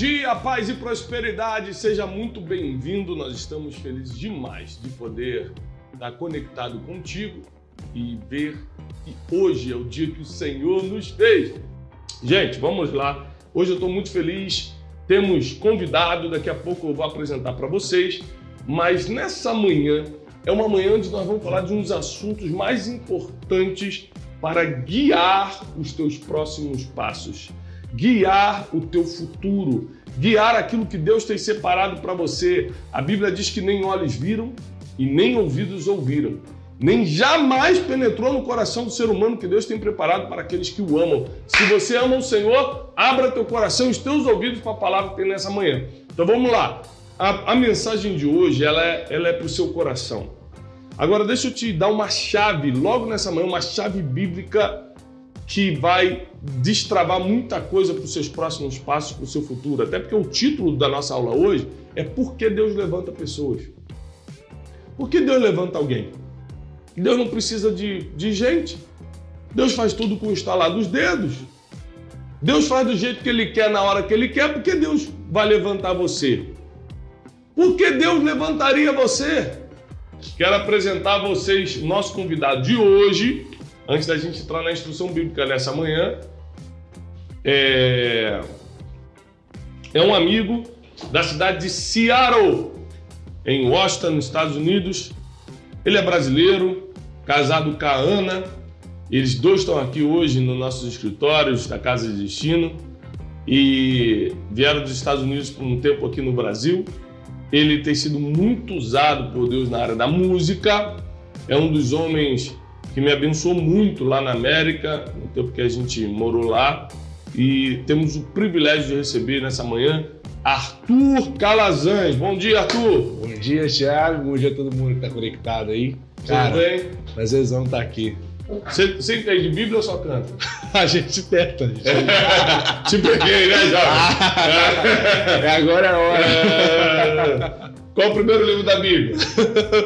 dia, paz e prosperidade. Seja muito bem-vindo. Nós estamos felizes demais de poder estar conectado contigo e ver que hoje é o dia que o Senhor nos fez. Gente, vamos lá. Hoje eu estou muito feliz. Temos convidado, daqui a pouco eu vou apresentar para vocês. Mas nessa manhã é uma manhã onde nós vamos falar de uns assuntos mais importantes para guiar os teus próximos passos guiar o teu futuro, guiar aquilo que Deus tem separado para você. A Bíblia diz que nem olhos viram e nem ouvidos ouviram, nem jamais penetrou no coração do ser humano que Deus tem preparado para aqueles que o amam. Se você ama o Senhor, abra teu coração e os teus ouvidos para a palavra que tem nessa manhã. Então vamos lá. A, a mensagem de hoje ela é, ela é para o seu coração. Agora deixa eu te dar uma chave, logo nessa manhã, uma chave bíblica que vai destravar muita coisa para os seus próximos passos, para o seu futuro. Até porque o título da nossa aula hoje é Por que Deus levanta pessoas? Por que Deus levanta alguém? Deus não precisa de, de gente. Deus faz tudo com o estalar dos dedos. Deus faz do jeito que Ele quer, na hora que Ele quer, porque Deus vai levantar você. Por que Deus levantaria você? Quero apresentar a vocês nosso convidado de hoje, antes da gente entrar na instrução bíblica nessa manhã, é, é um amigo da cidade de Seattle, em Washington, nos Estados Unidos. Ele é brasileiro, casado com a Ana. Eles dois estão aqui hoje nos nossos escritórios da Casa de Destino e vieram dos Estados Unidos por um tempo aqui no Brasil. Ele tem sido muito usado por Deus na área da música. É um dos homens que me abençoou muito lá na América, no tempo que a gente morou lá. E temos o privilégio de receber nessa manhã Arthur Calazans. Bom dia, Arthur. Bom dia, Thiago. Bom dia a todo mundo que está conectado aí. Cara, Tudo bem? Prazerzão estar aqui. Você, você entende Bíblia ou só canta? a gente tenta. A gente... Te peguei, né, é agora é a hora. É... Qual o primeiro livro da Bíblia?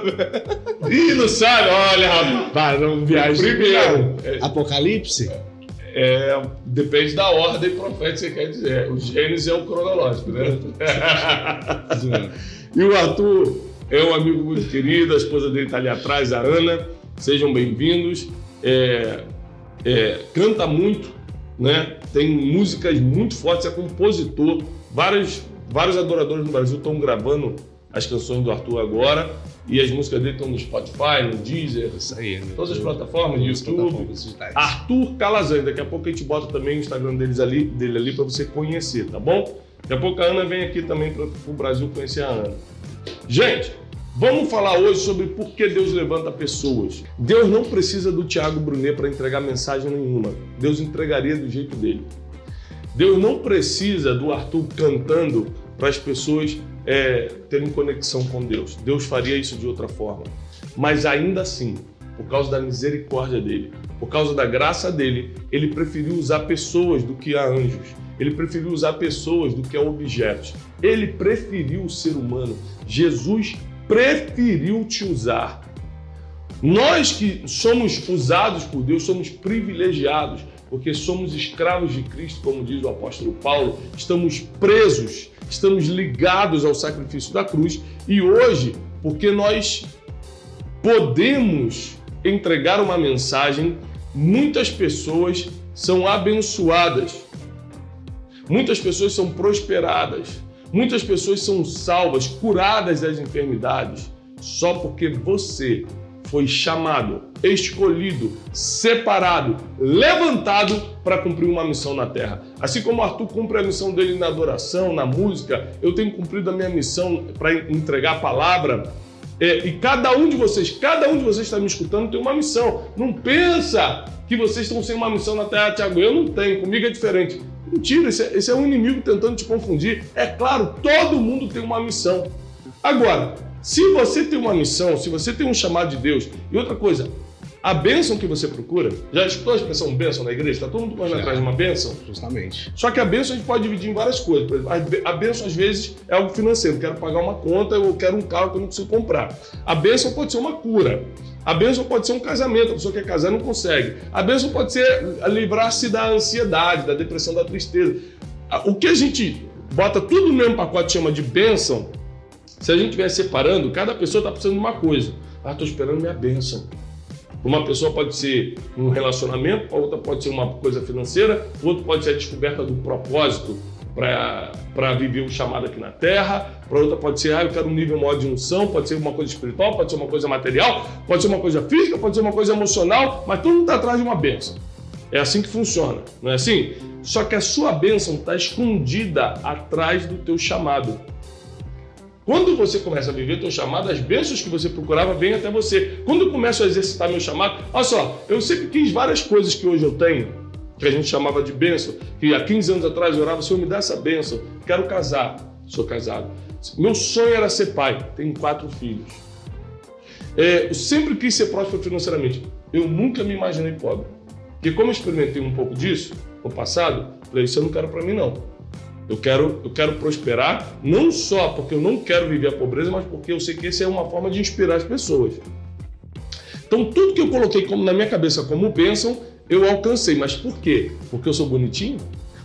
Ih, não sabe? Olha, rapaz. Vai, não viaja. Primeiro. Apocalipse? É, depende da ordem profética que você quer dizer. O Gênesis é o cronológico, né? e o Arthur é um amigo muito querido, a esposa dele está ali atrás, a Ana. Sejam bem-vindos. É, é, canta muito, né? Tem músicas muito fortes, é compositor. Vários, vários adoradores no Brasil estão gravando as canções do Arthur agora. E as músicas dele estão no Spotify, no Deezer, Isso aí, todas as plataformas, no YouTube. Plataformas Arthur Calazan. Daqui a pouco a gente bota também o Instagram deles ali, dele ali para você conhecer, tá bom? Daqui a pouco a Ana vem aqui também para o Brasil conhecer a Ana. Gente, vamos falar hoje sobre por que Deus levanta pessoas. Deus não precisa do Tiago Brunet para entregar mensagem nenhuma. Deus entregaria do jeito dele. Deus não precisa do Arthur cantando para as pessoas é, terem conexão com Deus. Deus faria isso de outra forma. Mas ainda assim, por causa da misericórdia dele, por causa da graça dele, ele preferiu usar pessoas do que a anjos. Ele preferiu usar pessoas do que a objetos. Ele preferiu o ser humano. Jesus preferiu te usar. Nós que somos usados por Deus, somos privilegiados, porque somos escravos de Cristo, como diz o apóstolo Paulo, estamos presos estamos ligados ao sacrifício da cruz e hoje, porque nós podemos entregar uma mensagem, muitas pessoas são abençoadas, muitas pessoas são prosperadas, muitas pessoas são salvas, curadas das enfermidades, só porque você foi chamado, escolhido, separado, levantado para cumprir uma missão na terra. Assim como Arthur cumpre a missão dele na adoração, na música, eu tenho cumprido a minha missão para entregar a palavra. É, e cada um de vocês, cada um de vocês está me escutando, tem uma missão. Não pensa que vocês estão sem uma missão na terra, Tiago. Eu não tenho, comigo é diferente. Mentira, esse é, esse é um inimigo tentando te confundir. É claro, todo mundo tem uma missão. Agora, se você tem uma missão, se você tem um chamado de Deus, e outra coisa, a bênção que você procura, já escutou a expressão bênção na igreja? Está todo mundo correndo atrás de uma bênção? Justamente. Só que a bênção a gente pode dividir em várias coisas. Por exemplo, a bênção às vezes é algo financeiro. Quero pagar uma conta, eu quero um carro que eu não consigo comprar. A bênção pode ser uma cura. A bênção pode ser um casamento, a pessoa quer casar e não consegue. A bênção pode ser livrar-se da ansiedade, da depressão, da tristeza. O que a gente bota tudo no mesmo pacote, chama de bênção, se a gente estiver separando, cada pessoa está precisando de uma coisa. Ah, estou esperando minha bênção. Uma pessoa pode ser um relacionamento, a outra pode ser uma coisa financeira, outra pode ser a descoberta do propósito para viver o chamado aqui na Terra, para outra pode ser, ah, eu quero um nível maior de unção, pode ser uma coisa espiritual, pode ser uma coisa material, pode ser uma coisa física, pode ser uma coisa emocional, mas mundo está atrás de uma bênção. É assim que funciona, não é assim? Só que a sua bênção está escondida atrás do teu chamado. Quando você começa a viver teu chamado, as bênçãos que você procurava vêm até você. Quando eu começo a exercitar meu chamado, olha só, eu sempre quis várias coisas que hoje eu tenho, que a gente chamava de bênção, que há 15 anos atrás eu orava, Senhor, me dá essa bênção, quero casar, sou casado. Meu sonho era ser pai, tenho quatro filhos. É, eu sempre quis ser próspero financeiramente, eu nunca me imaginei pobre. Porque como eu experimentei um pouco disso no passado, falei, isso eu não quero para mim não. Eu quero, eu quero prosperar, não só porque eu não quero viver a pobreza, mas porque eu sei que essa é uma forma de inspirar as pessoas. Então, tudo que eu coloquei como na minha cabeça como bênção, eu alcancei. Mas por quê? Porque eu sou bonitinho?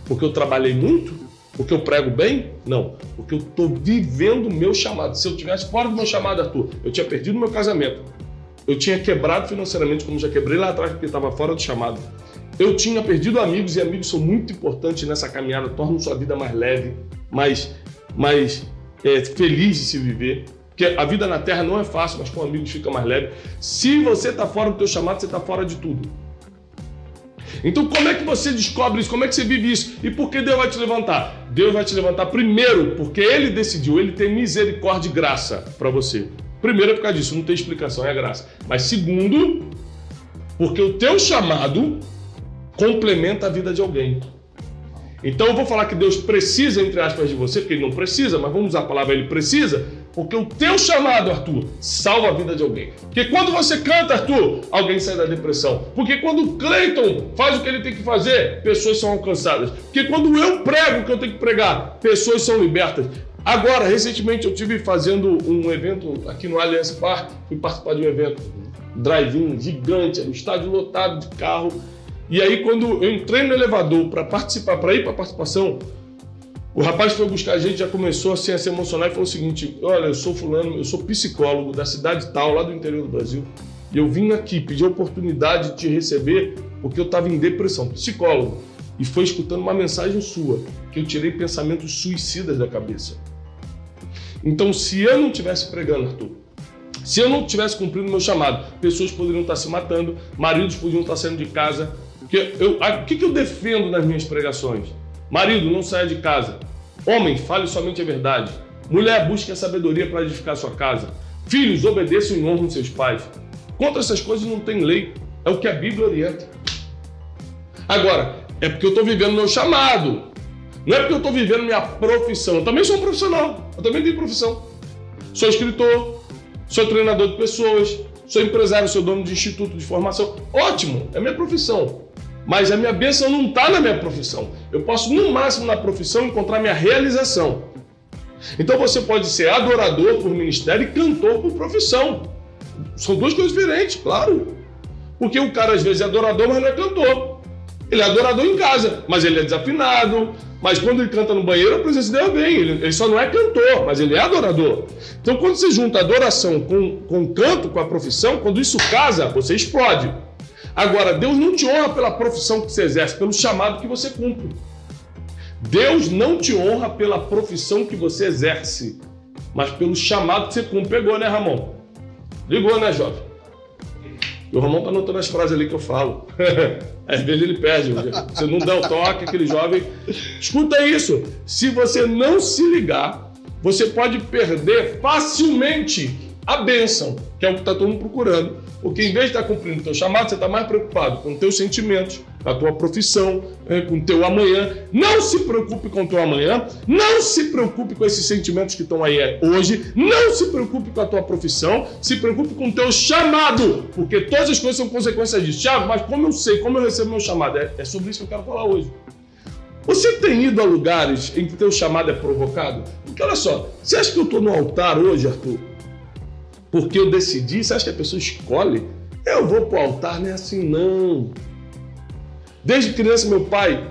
Porque eu trabalhei muito? Porque eu prego bem? Não. Porque eu estou vivendo o meu chamado. Se eu tivesse fora do meu chamado, Arthur, eu tinha perdido o meu casamento. Eu tinha quebrado financeiramente, como já quebrei lá atrás, porque estava fora do chamado. Eu tinha perdido amigos e amigos são muito importantes nessa caminhada, tornam sua vida mais leve, mais, mais é, feliz de se viver. Porque a vida na Terra não é fácil, mas com amigos fica mais leve. Se você está fora do teu chamado, você está fora de tudo. Então, como é que você descobre isso? Como é que você vive isso? E por que Deus vai te levantar? Deus vai te levantar primeiro porque Ele decidiu, Ele tem misericórdia e graça para você. Primeiro é por causa disso, não tem explicação, é graça. Mas segundo, porque o teu chamado complementa a vida de alguém. Então eu vou falar que Deus precisa, entre aspas, de você, porque ele não precisa, mas vamos usar a palavra ele precisa, porque o teu chamado, Arthur, salva a vida de alguém. Porque quando você canta, Arthur, alguém sai da depressão. Porque quando o Cleiton faz o que ele tem que fazer, pessoas são alcançadas. Porque quando eu prego o que eu tenho que pregar, pessoas são libertas. Agora, recentemente eu tive fazendo um evento aqui no Allianz Parque, fui participar de um evento drive-in gigante, um estádio lotado de carro. E aí, quando eu entrei no elevador para participar, para ir para a participação, o rapaz foi buscar a gente, já começou assim, a se emocionar e falou o seguinte: Olha, eu sou fulano, eu sou psicólogo da cidade tal, lá do interior do Brasil, e eu vim aqui pedir a oportunidade de te receber porque eu estava em depressão. Psicólogo. E foi escutando uma mensagem sua, que eu tirei pensamentos suicidas da cabeça. Então, se eu não estivesse pregando, Arthur, se eu não tivesse cumprido meu chamado, pessoas poderiam estar se matando, maridos podiam estar saindo de casa, porque eu, o que, que eu defendo nas minhas pregações? Marido, não saia de casa. Homem, fale somente a verdade. Mulher, busque a sabedoria para edificar sua casa. Filhos, obedeçam e honram seus pais. Contra essas coisas não tem lei. É o que a Bíblia orienta. Agora, é porque eu estou vivendo meu chamado. Não é porque eu estou vivendo minha profissão. Eu também sou um profissional. Eu também tenho profissão. Sou escritor, sou treinador de pessoas, sou empresário, sou dono de instituto de formação. Ótimo, é minha profissão. Mas a minha bênção não está na minha profissão. Eu posso, no máximo, na profissão, encontrar minha realização. Então você pode ser adorador por ministério e cantor por profissão. São duas coisas diferentes, claro. Porque o cara às vezes é adorador, mas não é cantor. Ele é adorador em casa, mas ele é desafinado. Mas quando ele canta no banheiro, a presença dele é bem. Ele, ele, só não é cantor, mas ele é adorador. Então quando você junta adoração com, com canto, com a profissão, quando isso casa, você explode. Agora, Deus não te honra pela profissão que você exerce, pelo chamado que você cumpre. Deus não te honra pela profissão que você exerce, mas pelo chamado que você cumpre. Pegou, né, Ramon? Ligou, né, jovem? E o Ramon tá anotando as frases ali que eu falo. Às vezes ele perde. Você não dá o toque, aquele jovem. Escuta isso. Se você não se ligar, você pode perder facilmente a bênção, que é o que está todo mundo procurando. Porque em vez de estar tá cumprindo o teu chamado, você está mais preocupado com os teus sentimentos, com a tua profissão, é, com o teu amanhã. Não se preocupe com o teu amanhã, não se preocupe com esses sentimentos que estão aí é, hoje, não se preocupe com a tua profissão, se preocupe com o teu chamado, porque todas as coisas são consequências disso. Tiago, mas como eu sei, como eu recebo meu chamado? É, é sobre isso que eu quero falar hoje. Você tem ido a lugares em que teu chamado é provocado? Porque olha só, você acha que eu estou no altar hoje, Arthur? Porque eu decidi, você acha que a pessoa escolhe? Eu vou para o altar, não é assim não. Desde criança, meu pai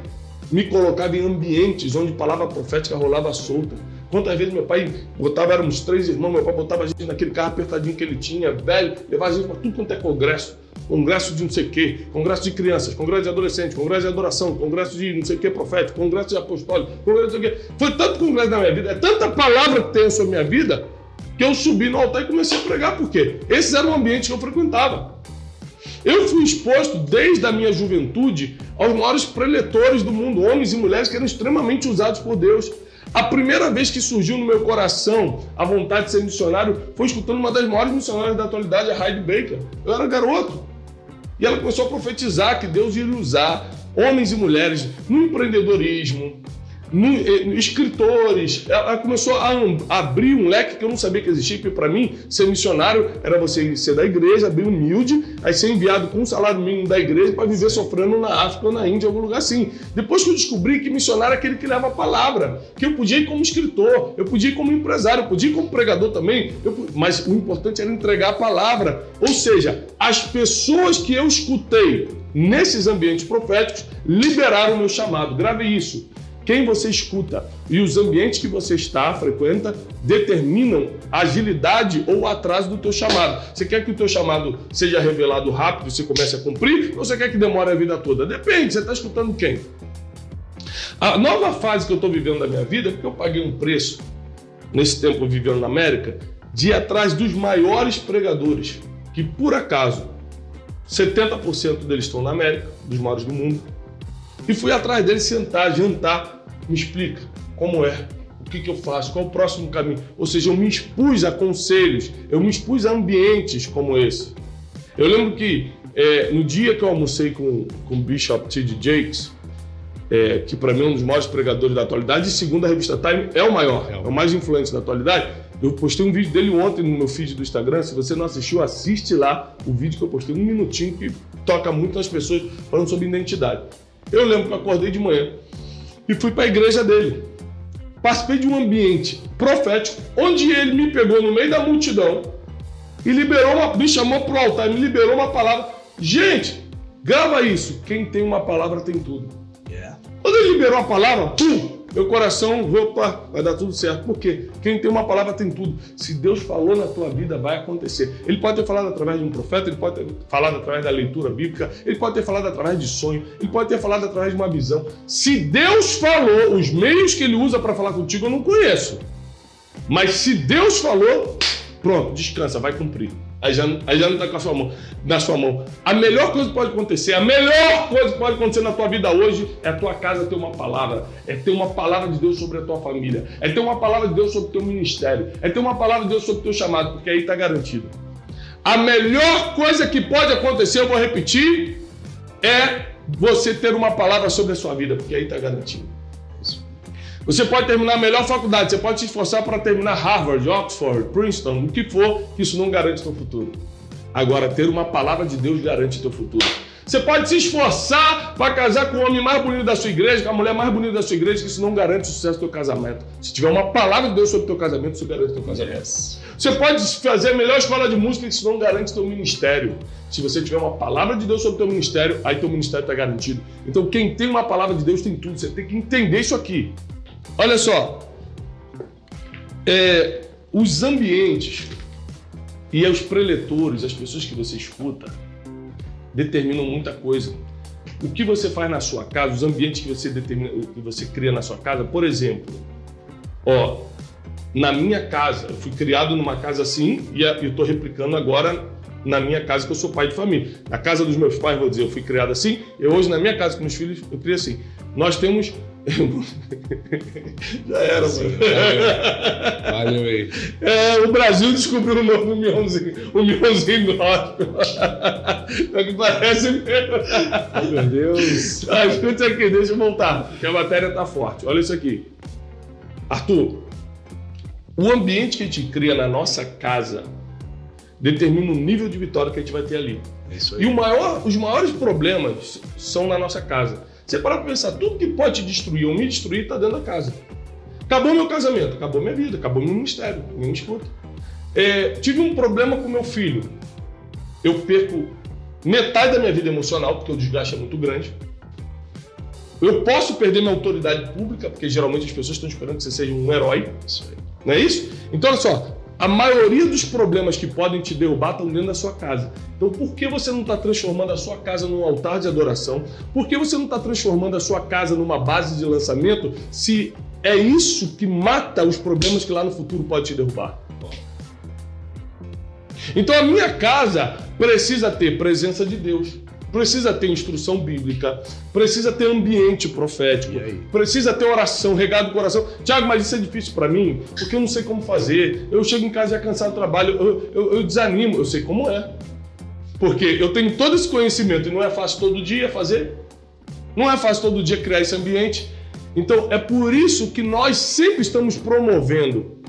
me colocava em ambientes onde palavra profética rolava solta. Quantas vezes meu pai botava, éramos três irmãos, meu pai botava a gente naquele carro apertadinho que ele tinha, velho, levava a gente para tudo quanto é congresso. Congresso de não sei o quê, congresso de crianças, congresso de adolescentes, congresso de adoração, congresso de não sei o quê profético, congresso de apostólico, congresso de não sei o quê. Foi tanto congresso na minha vida, é tanta palavra que tem sobre a minha vida, que eu subi no altar e comecei a pregar. Por quê? Esses eram ambientes que eu frequentava. Eu fui exposto desde a minha juventude aos maiores preletores do mundo, homens e mulheres que eram extremamente usados por Deus. A primeira vez que surgiu no meu coração a vontade de ser missionário foi escutando uma das maiores missionárias da atualidade, a Heidi Baker. Eu era garoto. E ela começou a profetizar que Deus iria usar homens e mulheres no empreendedorismo, escritores. Ela começou a abrir um leque que eu não sabia que existia, porque para mim, ser missionário era você ser da igreja, abrir humilde, aí ser enviado com um salário mínimo da igreja para viver sofrendo na África ou na Índia, algum lugar assim. Depois que eu descobri que missionário é aquele que leva a palavra, que eu podia ir como escritor, eu podia ir como empresário, eu podia ir como pregador também, eu, mas o importante era entregar a palavra. Ou seja, as pessoas que eu escutei nesses ambientes proféticos liberaram o meu chamado. Grave isso quem você escuta e os ambientes que você está, frequenta, determinam a agilidade ou o atraso do teu chamado. Você quer que o teu chamado seja revelado rápido e você comece a cumprir, ou você quer que demore a vida toda? Depende, você está escutando quem? A nova fase que eu estou vivendo da minha vida, porque eu paguei um preço nesse tempo vivendo na América, de ir atrás dos maiores pregadores, que por acaso 70% deles estão na América, dos maiores do mundo, e fui atrás deles sentar, jantar, me explica como é, o que, que eu faço, qual o próximo caminho. Ou seja, eu me expus a conselhos, eu me expus a ambientes como esse. Eu lembro que é, no dia que eu almocei com, com o Bishop T.D. Jakes, é, que para mim é um dos maiores pregadores da atualidade, e segundo a revista Time, é o maior, é o mais influente da atualidade. Eu postei um vídeo dele ontem no meu feed do Instagram. Se você não assistiu, assiste lá o vídeo que eu postei, um minutinho, que toca muito nas pessoas falando sobre identidade. Eu lembro que eu acordei de manhã, e fui para a igreja dele. Participei de um ambiente profético, onde ele me pegou no meio da multidão e liberou uma, me chamou para o altar me liberou uma palavra. Gente, grava isso. Quem tem uma palavra tem tudo. Yeah. Quando ele liberou a palavra, pum, meu coração, opa, vai dar tudo certo. Por quê? Quem tem uma palavra tem tudo. Se Deus falou na tua vida, vai acontecer. Ele pode ter falado através de um profeta, ele pode ter falado através da leitura bíblica, ele pode ter falado através de sonho, ele pode ter falado através de uma visão. Se Deus falou, os meios que ele usa para falar contigo eu não conheço. Mas se Deus falou, pronto, descansa, vai cumprir. Aí já, aí já não está com a sua mão, na sua mão. A melhor coisa que pode acontecer, a melhor coisa que pode acontecer na tua vida hoje é a tua casa ter uma palavra, é ter uma palavra de Deus sobre a tua família, é ter uma palavra de Deus sobre o teu ministério, é ter uma palavra de Deus sobre o teu chamado, porque aí está garantido. A melhor coisa que pode acontecer, eu vou repetir, é você ter uma palavra sobre a sua vida, porque aí está garantido. Você pode terminar a melhor faculdade, você pode se esforçar para terminar Harvard, Oxford, Princeton, o que for, que isso não garante teu futuro. Agora, ter uma palavra de Deus garante teu futuro. Você pode se esforçar para casar com o homem mais bonito da sua igreja, com a mulher mais bonita da sua igreja, que isso não garante o sucesso do teu casamento. Se tiver uma palavra de Deus sobre o teu casamento, isso garante o teu casamento. Yes. Você pode fazer a melhor escola de música, que isso não garante o teu ministério. Se você tiver uma palavra de Deus sobre o teu ministério, aí teu ministério está garantido. Então, quem tem uma palavra de Deus tem tudo. Você tem que entender isso aqui. Olha só, é, os ambientes e os preletores, as pessoas que você escuta, determinam muita coisa. O que você faz na sua casa, os ambientes que você determina, que você cria na sua casa, por exemplo, ó, na minha casa, eu fui criado numa casa assim e eu estou replicando agora na minha casa que eu sou pai de família. Na casa dos meus pais, vou dizer, eu fui criado assim. Eu hoje na minha casa com meus filhos eu criei assim. Nós temos Já era, mano. Valeu aí. É, o Brasil descobriu um novo miãozinho. O miãozinho gospel. É que parece mesmo. Meu Deus. Ah, escuta aqui, deixa eu voltar, que a matéria tá forte. Olha isso aqui. Arthur, o ambiente que a gente cria na nossa casa determina o nível de vitória que a gente vai ter ali. É isso aí. E maior, os maiores problemas são na nossa casa. Você para pensar, tudo que pode te destruir ou me destruir está dentro da casa. Acabou meu casamento, acabou minha vida, acabou meu ministério, ninguém me escuta. É, tive um problema com meu filho. Eu perco metade da minha vida emocional, porque o desgaste é muito grande. Eu posso perder minha autoridade pública, porque geralmente as pessoas estão esperando que você seja um herói. Não é isso? Então, olha só, a maioria dos problemas que podem te derrubar estão dentro da sua casa. Então, por que você não está transformando a sua casa num altar de adoração? Por que você não está transformando a sua casa numa base de lançamento se é isso que mata os problemas que lá no futuro pode te derrubar? Então, a minha casa precisa ter presença de Deus precisa ter instrução bíblica, precisa ter ambiente profético, precisa ter oração, regado do coração. Tiago, mas isso é difícil para mim, porque eu não sei como fazer. Eu chego em casa já cansado do trabalho, eu, eu, eu desanimo, eu sei como é. Porque eu tenho todo esse conhecimento e não é fácil todo dia fazer. Não é fácil todo dia criar esse ambiente. Então é por isso que nós sempre estamos promovendo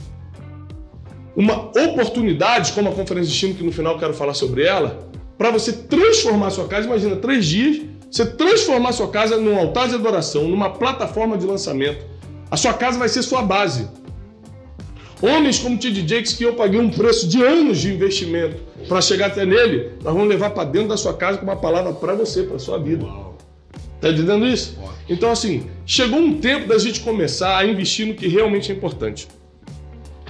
uma oportunidade, como a conferência de time, que no final eu quero falar sobre ela, para você transformar sua casa. Imagina, três dias, você transformar sua casa num altar de adoração, numa plataforma de lançamento. A sua casa vai ser sua base. Homens como T.D. Jakes, que eu paguei um preço de anos de investimento para chegar até nele, nós vamos levar para dentro da sua casa com uma palavra para você, para sua vida. Está entendendo isso? Então, assim, chegou um tempo da gente começar a investir no que realmente é importante.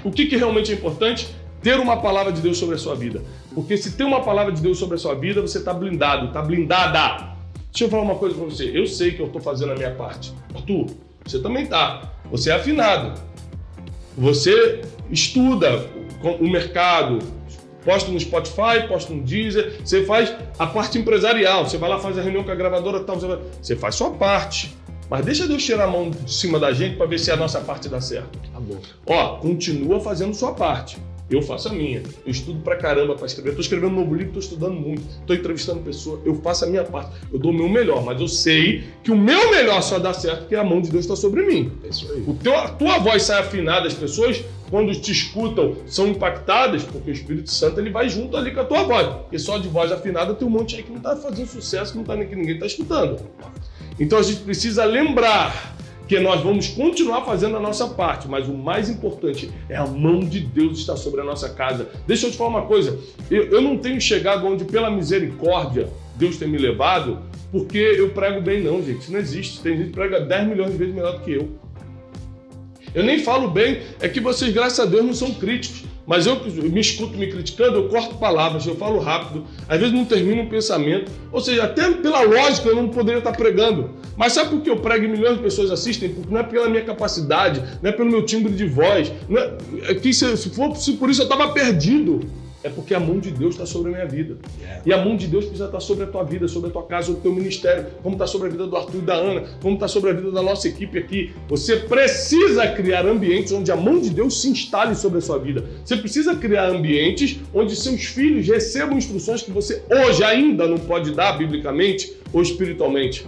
O que, que realmente é importante? Ter uma palavra de Deus sobre a sua vida. Porque se tem uma palavra de Deus sobre a sua vida, você está blindado, está blindada. Deixa eu falar uma coisa para você. Eu sei que eu estou fazendo a minha parte. Arthur, você também está. Você é afinado. Você estuda o mercado, posta no Spotify, posta no Deezer, você faz a parte empresarial, você vai lá faz a reunião com a gravadora tal, você, vai... você faz sua parte. Mas deixa Deus tirar a mão de cima da gente para ver se a nossa parte dá certo. Tá bom. Ó, continua fazendo sua parte. Eu faço a minha. Eu estudo pra caramba pra escrever. Eu tô escrevendo um novo livro, tô estudando muito, tô entrevistando pessoas. Eu faço a minha parte. Eu dou o meu melhor, mas eu sei que o meu melhor só dá certo porque a mão de Deus está sobre mim. É isso aí. O teu, a tua voz sai afinada, as pessoas, quando te escutam, são impactadas, porque o Espírito Santo ele vai junto ali com a tua voz. Porque só de voz afinada tem um monte aí que não tá fazendo sucesso, que não tá, que ninguém tá escutando. Então a gente precisa lembrar que nós vamos continuar fazendo a nossa parte, mas o mais importante é a mão de Deus estar sobre a nossa casa. Deixa eu te falar uma coisa: eu, eu não tenho chegado onde, pela misericórdia, Deus tem me levado, porque eu prego bem, não, gente. Isso não existe. Tem gente que prega 10 milhões de vezes melhor do que eu. Eu nem falo bem, é que vocês, graças a Deus, não são críticos. Mas eu me escuto me criticando, eu corto palavras, eu falo rápido, às vezes não termino um pensamento. Ou seja, até pela lógica eu não poderia estar pregando. Mas sabe por que eu prego e milhões de pessoas assistem? Porque não é pela minha capacidade, não é pelo meu timbre de voz. É, é que se, se for se por isso eu estava perdido. É porque a mão de Deus está sobre a minha vida. Yeah. E a mão de Deus precisa estar sobre a tua vida, sobre a tua casa, sobre o teu ministério, como está sobre a vida do Arthur e da Ana, como está sobre a vida da nossa equipe aqui. Você precisa criar ambientes onde a mão de Deus se instale sobre a sua vida. Você precisa criar ambientes onde seus filhos recebam instruções que você hoje ainda não pode dar biblicamente ou espiritualmente.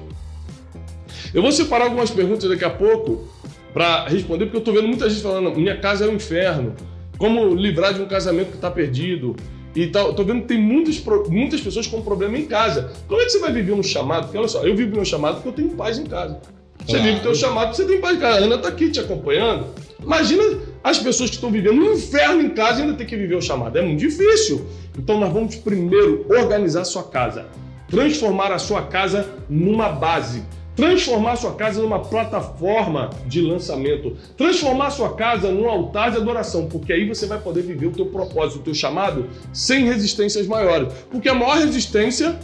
Eu vou separar algumas perguntas daqui a pouco para responder, porque eu estou vendo muita gente falando: minha casa é um inferno como livrar de um casamento que está perdido. E tal. Tô vendo que tem muitas, muitas pessoas com problema em casa. Como é que você vai viver um chamado? Porque olha só, eu vivo meu chamado porque eu tenho paz em casa. Você vive o teu chamado, você tem paz em casa. A Ana está aqui te acompanhando. Imagina as pessoas que estão vivendo um inferno em casa e ainda tem que viver o chamado. É muito difícil. Então nós vamos primeiro organizar a sua casa. Transformar a sua casa numa base transformar sua casa numa plataforma de lançamento, transformar sua casa num altar de adoração, porque aí você vai poder viver o teu propósito, o teu chamado, sem resistências maiores. Porque a maior resistência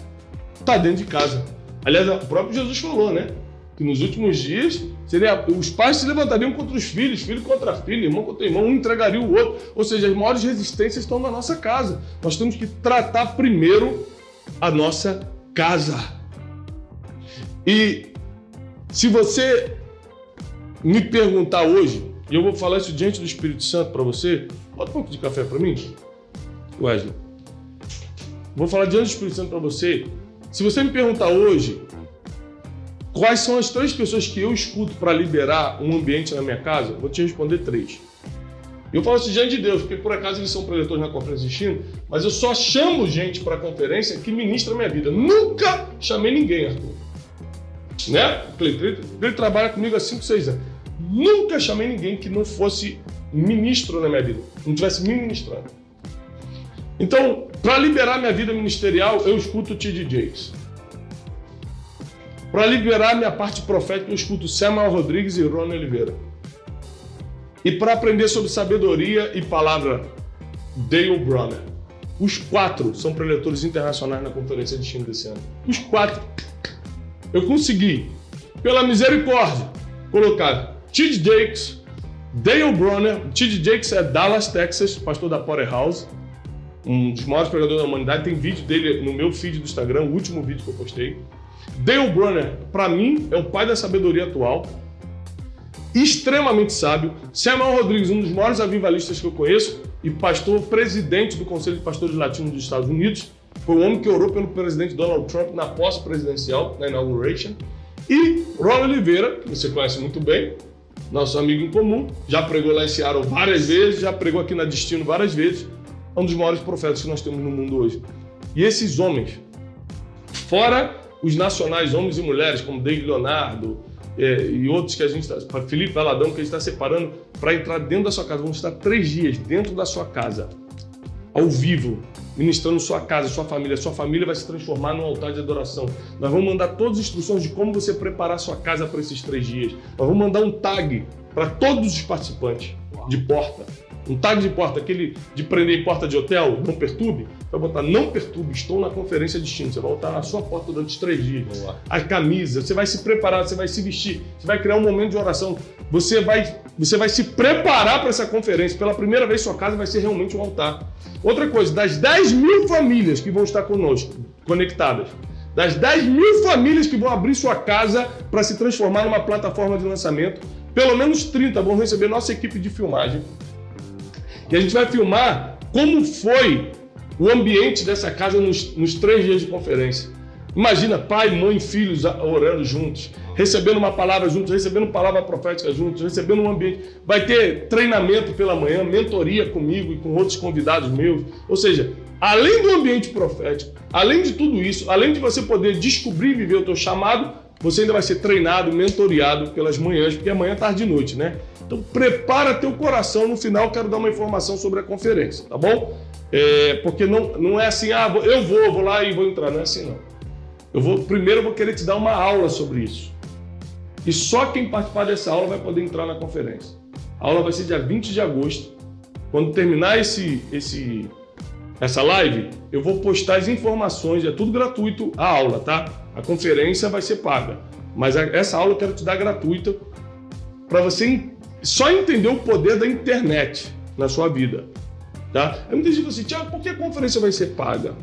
está dentro de casa. Aliás, o próprio Jesus falou, né? Que nos últimos dias seria, os pais se levantariam contra os filhos, filho contra filho, irmão contra irmão, um entregaria o outro. Ou seja, as maiores resistências estão na nossa casa. Nós temos que tratar primeiro a nossa casa. E se você me perguntar hoje, e eu vou falar isso diante do Espírito Santo para você, bota um pouco de café para mim, Wesley. Vou falar diante do Espírito Santo para você. Se você me perguntar hoje, quais são as três pessoas que eu escuto para liberar um ambiente na minha casa, vou te responder três. Eu falo isso diante de Deus, porque por acaso eles são preletores na conferência de China, mas eu só chamo gente para a conferência que ministra a minha vida. Nunca chamei ninguém, Arthur né? Ele, trabalha comigo há 5, 6 anos. Nunca chamei ninguém que não fosse ministro na minha vida, não tivesse me ministrando. Então, para liberar minha vida ministerial, eu escuto o T.D. Jakes. Para liberar minha parte profética, eu escuto Samuel Rodrigues e Rony Oliveira. E para aprender sobre sabedoria e palavra, Dale Bronner. Os quatro são preletores internacionais na conferência de China desse ano. Os quatro. Eu consegui, pela misericórdia, colocar Tid Jakes, Dale Bronner. Tid Jakes é Dallas, Texas, pastor da Powerhouse, um dos maiores pregadores da humanidade. Tem vídeo dele no meu feed do Instagram, o último vídeo que eu postei. Dale Bronner, para mim, é o pai da sabedoria atual extremamente sábio. Samuel Rodrigues, um dos maiores avivalistas que eu conheço e pastor presidente do Conselho de Pastores Latinos dos Estados Unidos. Foi o homem que orou pelo presidente Donald Trump na posse presidencial, na inauguration. E Ron Oliveira, que você conhece muito bem, nosso amigo em comum, já pregou lá em Seattle várias vezes, já pregou aqui na Destino várias vezes, é um dos maiores profetas que nós temos no mundo hoje. E esses homens, fora os nacionais, homens e mulheres, como David Leonardo, é, e outros que a gente está, Felipe Valadão, que a gente está separando para entrar dentro da sua casa. Vamos estar três dias dentro da sua casa, ao vivo, ministrando sua casa, sua família. Sua família vai se transformar num altar de adoração. Nós vamos mandar todas as instruções de como você preparar sua casa para esses três dias. Nós vamos mandar um tag para todos os participantes de porta um tag de porta, aquele de prender em porta de hotel, não perturbe, vai botar não perturbe, estou na conferência de destino. Você vai botar na sua porta durante três dias. Boa. A camisa, você vai se preparar, você vai se vestir, você vai criar um momento de oração. Você vai, você vai se preparar para essa conferência. Pela primeira vez, sua casa vai ser realmente um altar. Outra coisa, das 10 mil famílias que vão estar conosco, conectadas, das 10 mil famílias que vão abrir sua casa para se transformar numa plataforma de lançamento, pelo menos 30 vão receber nossa equipe de filmagem e a gente vai filmar como foi o ambiente dessa casa nos, nos três dias de conferência. Imagina pai, mãe, filhos orando juntos, recebendo uma palavra juntos, recebendo palavra profética juntos, recebendo um ambiente. Vai ter treinamento pela manhã, mentoria comigo e com outros convidados meus. Ou seja, além do ambiente profético, além de tudo isso, além de você poder descobrir e viver o teu chamado, você ainda vai ser treinado, mentoriado pelas manhãs, porque amanhã é tarde e noite, né? Então prepara teu coração, no final quero dar uma informação sobre a conferência, tá bom? É, porque não, não é assim, ah, eu vou, vou lá e vou entrar, não é assim não. Eu vou, primeiro eu vou querer te dar uma aula sobre isso. E só quem participar dessa aula vai poder entrar na conferência. A aula vai ser dia 20 de agosto. Quando terminar esse, esse, essa live, eu vou postar as informações, é tudo gratuito a aula, tá? A conferência vai ser paga. Mas essa aula eu quero te dar gratuita para você só entender o poder da internet na sua vida. Tá? Muita gente fala assim, Tiago, por que a conferência vai ser paga?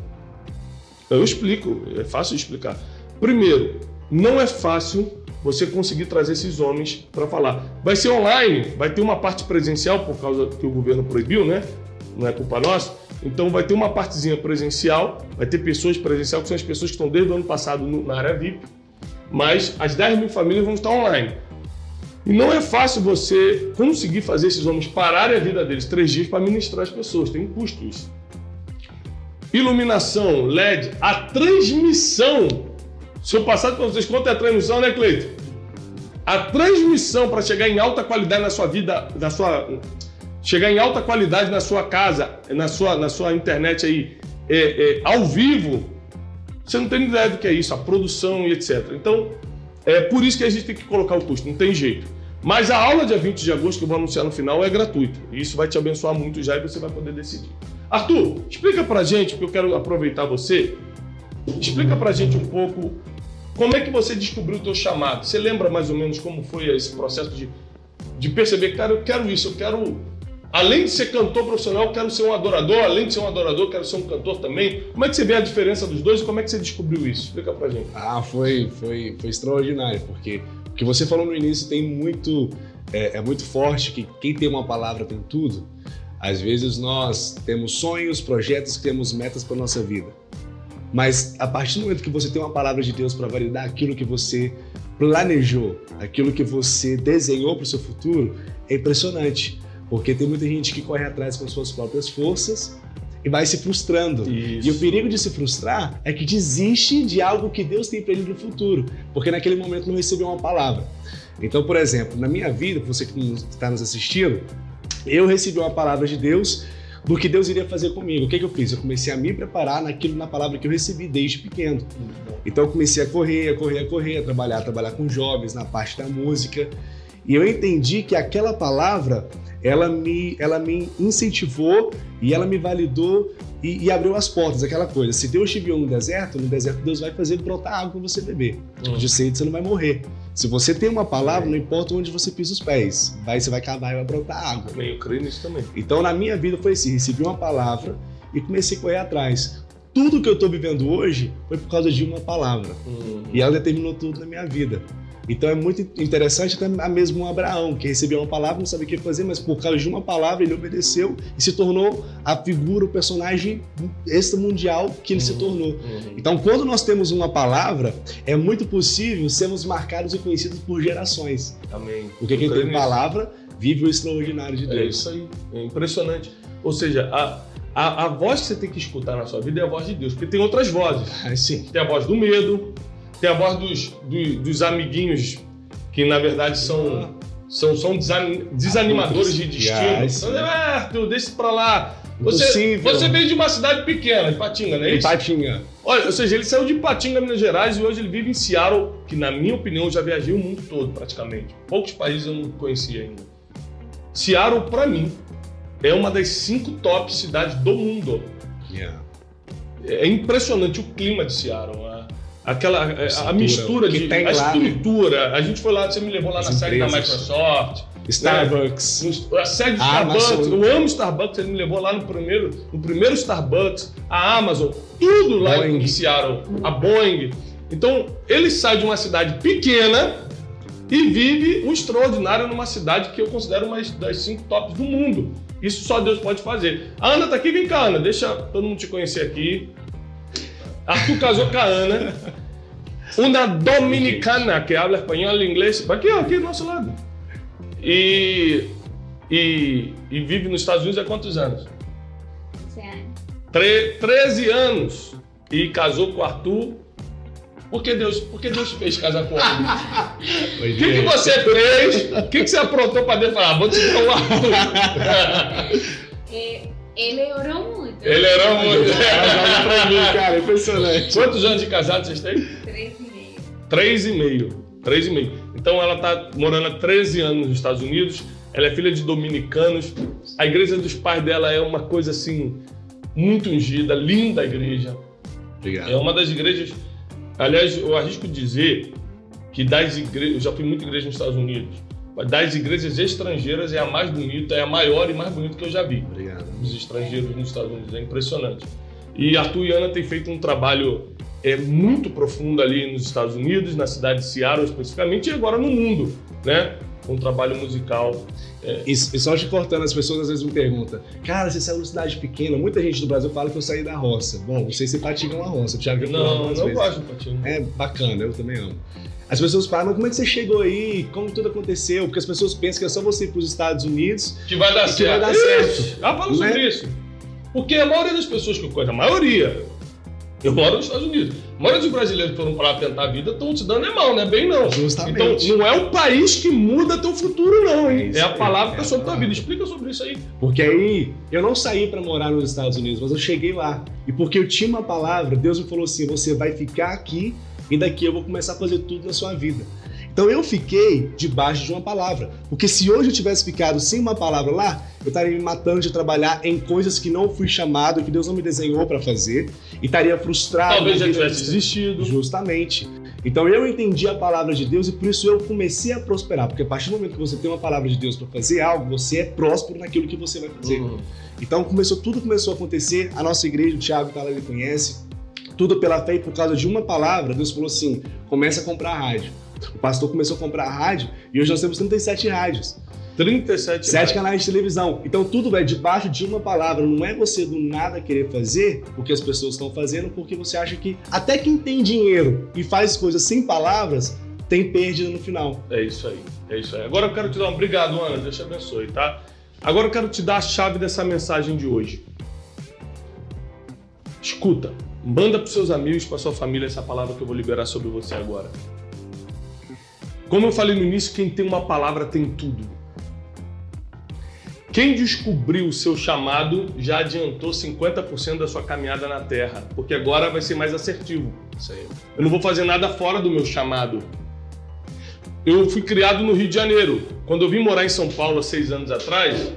Eu explico, é fácil de explicar. Primeiro, não é fácil você conseguir trazer esses homens para falar. Vai ser online, vai ter uma parte presencial, por causa que o governo proibiu, né? Não é culpa nossa. Então vai ter uma partezinha presencial, vai ter pessoas presencial, que são as pessoas que estão desde o ano passado na área VIP, mas as 10 mil famílias vão estar online. E não é fácil você conseguir fazer esses homens pararem a vida deles três dias para ministrar as pessoas, tem custo isso. Iluminação, LED, a transmissão. Se eu passar para vocês quanto é a transmissão, né, Cleito? A transmissão para chegar em alta qualidade na sua vida, na sua chegar em alta qualidade na sua casa, na sua, na sua internet aí, é, é, ao vivo, você não tem ideia do que é isso, a produção e etc. Então, é por isso que a gente tem que colocar o custo, não tem jeito. Mas a aula dia 20 de agosto, que eu vou anunciar no final, é gratuito. E isso vai te abençoar muito já e você vai poder decidir. Arthur, explica pra gente, porque eu quero aproveitar você. Explica pra gente um pouco como é que você descobriu o teu chamado. Você lembra mais ou menos como foi esse processo de, de perceber, cara, eu quero isso, eu quero Além de ser cantor profissional, quero ser um adorador. Além de ser um adorador, quero ser um cantor também. Como é que você vê a diferença dos dois e como é que você descobriu isso? Explica pra gente. Ah, foi, foi, foi extraordinário, porque que você falou no início tem muito é, é, muito forte que quem tem uma palavra tem tudo. Às vezes nós temos sonhos, projetos, temos metas para nossa vida. Mas a partir do momento que você tem uma palavra de Deus para validar aquilo que você planejou, aquilo que você desenhou para o seu futuro, é impressionante. Porque tem muita gente que corre atrás com suas próprias forças e vai se frustrando. Isso. E o perigo de se frustrar é que desiste de algo que Deus tem para ele no futuro, porque naquele momento não recebeu uma palavra. Então, por exemplo, na minha vida, você que está nos assistindo, eu recebi uma palavra de Deus do que Deus iria fazer comigo. O que, que eu fiz? Eu comecei a me preparar naquilo, na palavra que eu recebi desde pequeno. Então eu comecei a correr, a correr, a correr, a trabalhar, a trabalhar com jovens na parte da música. E eu entendi que aquela palavra, ela me, ela me incentivou e ela me validou e, e abriu as portas, aquela coisa. Se Deus te viu no deserto, no deserto Deus vai fazer brotar água para você beber. Hum. De sede você não vai morrer. Se você tem uma palavra, não importa onde você pisa os pés, vai, você vai cavar e vai brotar água. Bem, eu creio nisso também. Então, na minha vida foi assim: recebi uma palavra e comecei a correr atrás. Tudo que eu estou vivendo hoje foi por causa de uma palavra. Uhum. E ela determinou tudo na minha vida. Então é muito interessante até mesmo Abraão, que recebeu uma palavra, não sabia o que fazer, mas por causa de uma palavra ele obedeceu e se tornou a figura, o personagem extra-mundial que ele uhum, se tornou. Uhum. Então quando nós temos uma palavra, é muito possível sermos marcados e conhecidos por gerações. Amém. Porque quem tem palavra vive o extraordinário de é Deus. É isso aí, é impressionante. Ou seja, a, a, a voz que você tem que escutar na sua vida é a voz de Deus, porque tem outras vozes. Ah, sim. Tem a voz do medo, tem a voz dos, dos, dos amiguinhos, que na verdade são, são, são desanimadores de destino. Alberto, deixa pra lá. Você, você veio de uma cidade pequena, de Patinga, não é isso? Patinga. Olha, ou seja, ele saiu de Patinga, Minas Gerais, e hoje ele vive em Seattle, que na minha opinião já viajei o mundo todo praticamente. Poucos países eu não conhecia ainda. Seattle, para mim, é uma das cinco top cidades do mundo. Yeah. É impressionante o clima de Seattle aquela a, a mistura de a estrutura. A gente foi lá, você me levou lá As na série da Microsoft. Starbucks. Né? A sede de Starbucks. Eu amo Starbucks, ele me levou lá no primeiro, no primeiro Starbucks, a Amazon, tudo lá Boeing. em Seattle, a Boeing. Então, ele sai de uma cidade pequena e vive o extraordinário numa cidade que eu considero uma das cinco tops do mundo. Isso só Deus pode fazer. A Ana tá aqui, vem cá, Ana, deixa todo mundo te conhecer aqui. Arthur casou com a Ana, uma dominicana que habla espanhol e inglês, aqui, aqui do nosso lado. E, e, e vive nos Estados Unidos há quantos anos? 13 anos. E casou com o Arthur. Por que Deus, por que Deus fez casar com o Arthur? O que, que você fez? O que, que você aprontou para Deus falar? Vou te dar o Arthur. É, ele orou muito. Ele orou muito. pra mim, cara, impressionante. Quantos anos de casado vocês têm? Três e meio. Três e meio. Três e meio. Então ela está morando há 13 anos nos Estados Unidos. Ela é filha de dominicanos. A igreja dos pais dela é uma coisa assim muito ungida, linda a igreja. Obrigado. É uma das igrejas. Aliás, eu arrisco dizer que das igrejas. Eu já fui muita igreja nos Estados Unidos das igrejas estrangeiras é a mais bonita, é a maior e mais bonita que eu já vi. Obrigado. Os estrangeiros nos Estados Unidos, é impressionante. E Arthur e Ana têm feito um trabalho é, muito profundo ali nos Estados Unidos, na cidade de Seattle especificamente, e agora no mundo, né? Um trabalho musical. É... E, e, só te cortando, as pessoas às vezes me perguntam, cara, você saiu de uma cidade pequena, muita gente do Brasil fala que eu saí da roça. Bom, não sei se é uma roça, já viu Não, não gosto de Patinga. É bacana, eu também amo. As pessoas falam, mas como é que você chegou aí? Como tudo aconteceu? Porque as pessoas pensam que é só você ir para os Estados Unidos que vai dar, certo. vai dar certo. Ah, fala sobre né? isso. Porque a maioria das pessoas que eu conheço, a maioria, eu moro nos Estados Unidos. A maioria dos brasileiros que foram para lá tentar a vida estão te dando é mal, né? Bem não. Justamente. Então, não é o país que muda teu futuro, não, hein? É, é a palavra que é sobre tua vida. Explica sobre isso aí. Porque aí, eu não saí para morar nos Estados Unidos, mas eu cheguei lá. E porque eu tinha uma palavra, Deus me falou assim: você vai ficar aqui e daqui eu vou começar a fazer tudo na sua vida. Então eu fiquei debaixo de uma palavra. Porque se hoje eu tivesse ficado sem uma palavra lá, eu estaria me matando de trabalhar em coisas que não fui chamado, que Deus não me desenhou para fazer, e estaria frustrado. Talvez já tivesse desistido. Justamente. Então eu entendi a palavra de Deus e por isso eu comecei a prosperar. Porque a partir do momento que você tem uma palavra de Deus para fazer algo, você é próspero naquilo que você vai fazer. Uhum. Então começou, tudo começou a acontecer. A nossa igreja, o Thiago tá lá, ele conhece tudo pela fé e por causa de uma palavra, Deus falou assim: começa a comprar rádio. O pastor começou a comprar rádio e hoje nós temos 37 rádios. 37 Sete canais de televisão. Então tudo é debaixo de uma palavra. Não é você do nada querer fazer o que as pessoas estão fazendo porque você acha que até quem tem dinheiro e faz coisas sem palavras tem perda no final. É isso aí. É isso aí. Agora eu quero te dar um obrigado, Ana. Deus te abençoe, tá? Agora eu quero te dar a chave dessa mensagem de hoje. Escuta. Manda para seus amigos, para sua família essa palavra que eu vou liberar sobre você agora. Como eu falei no início, quem tem uma palavra tem tudo. Quem descobriu o seu chamado já adiantou 50% da sua caminhada na Terra, porque agora vai ser mais assertivo. Eu não vou fazer nada fora do meu chamado. Eu fui criado no Rio de Janeiro. Quando eu vim morar em São Paulo há seis anos atrás,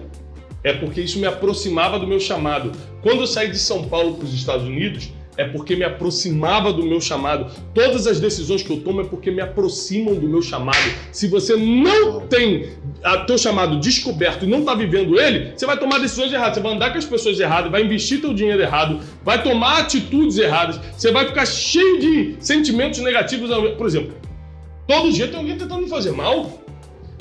é porque isso me aproximava do meu chamado. Quando eu saí de São Paulo para os Estados Unidos, é porque me aproximava do meu chamado. Todas as decisões que eu tomo é porque me aproximam do meu chamado. Se você não tem o teu chamado descoberto e não está vivendo ele, você vai tomar decisões erradas, você vai andar com as pessoas erradas, vai investir teu dinheiro errado, vai tomar atitudes erradas, você vai ficar cheio de sentimentos negativos. Por exemplo, todo dia tem alguém tentando me fazer mal,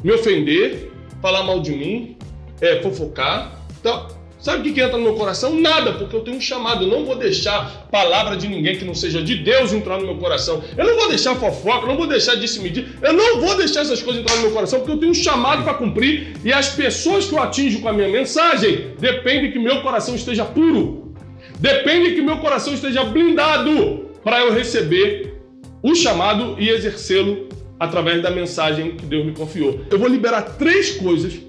me ofender, falar mal de mim, é, fofocar. Então, Sabe o que, que entra no meu coração? Nada, porque eu tenho um chamado. Eu não vou deixar palavra de ninguém que não seja de Deus entrar no meu coração. Eu não vou deixar fofoca, eu não vou deixar disse medir. Eu não vou deixar essas coisas entrar no meu coração, porque eu tenho um chamado para cumprir. E as pessoas que eu atinjo com a minha mensagem dependem que meu coração esteja puro. Depende que meu coração esteja blindado para eu receber o chamado e exercê-lo através da mensagem que Deus me confiou. Eu vou liberar três coisas,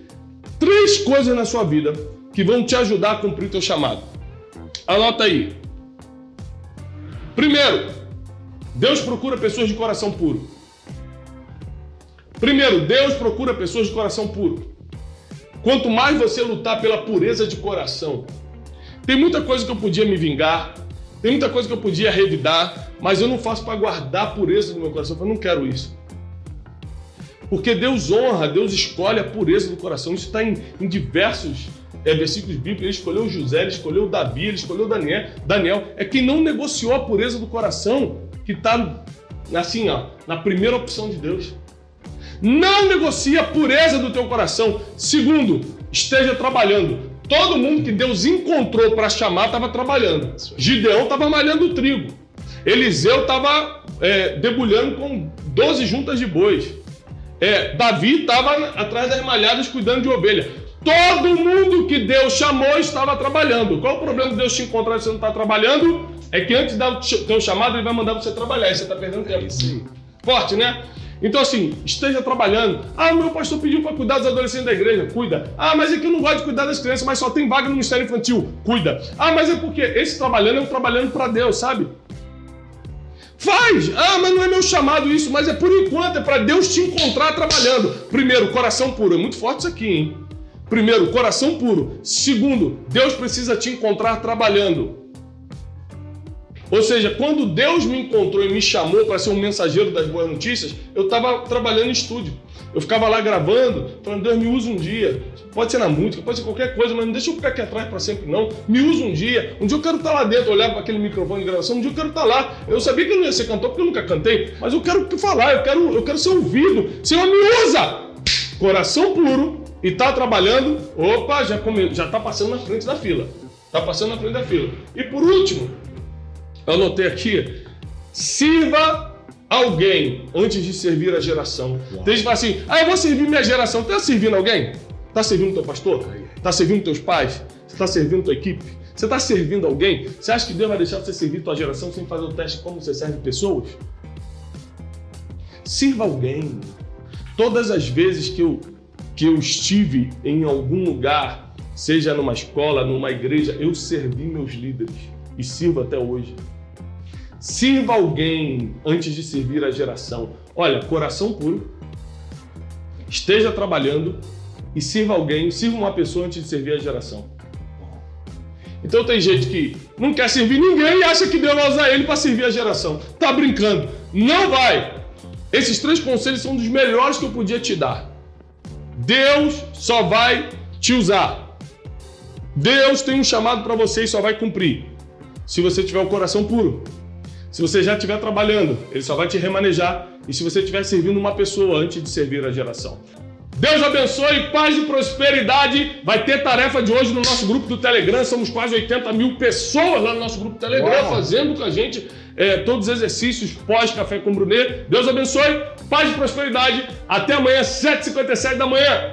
três coisas na sua vida que vão te ajudar a cumprir o teu chamado. Anota aí. Primeiro, Deus procura pessoas de coração puro. Primeiro, Deus procura pessoas de coração puro. Quanto mais você lutar pela pureza de coração, tem muita coisa que eu podia me vingar, tem muita coisa que eu podia revidar, mas eu não faço para guardar a pureza do meu coração. Eu não quero isso. Porque Deus honra, Deus escolhe a pureza do coração. Isso está em, em diversos é, versículos bíblicos, ele escolheu José, ele escolheu Davi, ele escolheu Daniel. Daniel é quem não negociou a pureza do coração, que está assim, ó, na primeira opção de Deus. Não negocie a pureza do teu coração. Segundo, esteja trabalhando. Todo mundo que Deus encontrou para chamar estava trabalhando. Gideão estava malhando trigo. Eliseu estava é, debulhando com 12 juntas de bois. É, Davi estava atrás das malhadas cuidando de ovelha. Todo mundo que Deus chamou estava trabalhando. Qual o problema de Deus te encontrar e você não está trabalhando? É que antes do teu chamado, ele vai mandar você trabalhar e você está perdendo tempo. Sim. Forte, né? Então, assim, esteja trabalhando. Ah, meu pastor pediu para cuidar dos adolescentes da igreja. Cuida. Ah, mas é que eu não gosto de cuidar das crianças, mas só tem vaga no Ministério Infantil. Cuida. Ah, mas é porque esse trabalhando é um trabalhando para Deus, sabe? Faz! Ah, mas não é meu chamado isso, mas é por enquanto, é para Deus te encontrar trabalhando. Primeiro, coração puro. É muito forte isso aqui, hein? Primeiro, coração puro. Segundo, Deus precisa te encontrar trabalhando. Ou seja, quando Deus me encontrou e me chamou para ser um mensageiro das boas notícias, eu estava trabalhando em estúdio. Eu ficava lá gravando, falando, Deus me usa um dia. Pode ser na música, pode ser qualquer coisa, mas não deixa eu ficar aqui atrás para sempre, não. Me usa um dia. Um dia eu quero estar tá lá dentro, olhar para aquele microfone de gravação, um dia eu quero estar tá lá. Eu sabia que eu não ia ser cantor porque eu nunca cantei, mas eu quero falar, eu quero, eu quero ser ouvido. Senhor, me usa! Coração puro, e tá trabalhando, opa, já, come, já tá passando na frente da fila. Tá passando na frente da fila. E por último, eu anotei aqui, sirva alguém antes de servir a geração. Uau. Tem gente que fala assim, ah, eu vou servir minha geração. Tá servindo alguém? Tá servindo teu pastor? Tá servindo teus pais? Você tá servindo tua equipe? Você está servindo alguém? Você acha que Deus vai deixar você servir tua geração sem fazer o teste de como você serve pessoas? Sirva alguém. Todas as vezes que eu que eu estive em algum lugar, seja numa escola, numa igreja, eu servi meus líderes e sirvo até hoje. Sirva alguém antes de servir a geração. Olha, coração puro, esteja trabalhando e sirva alguém, sirva uma pessoa antes de servir a geração. Então tem gente que não quer servir ninguém e acha que Deus vai usar ele para servir a geração. Tá brincando? Não vai! Esses três conselhos são dos melhores que eu podia te dar. Deus só vai te usar. Deus tem um chamado para você e só vai cumprir. Se você tiver o coração puro. Se você já estiver trabalhando, ele só vai te remanejar. E se você estiver servindo uma pessoa antes de servir a geração. Deus abençoe, paz e prosperidade. Vai ter tarefa de hoje no nosso grupo do Telegram. Somos quase 80 mil pessoas lá no nosso grupo do Telegram, Uau. fazendo com a gente é, todos os exercícios pós-café com Brunet. Deus abençoe, paz e prosperidade. Até amanhã, 7h57 da manhã.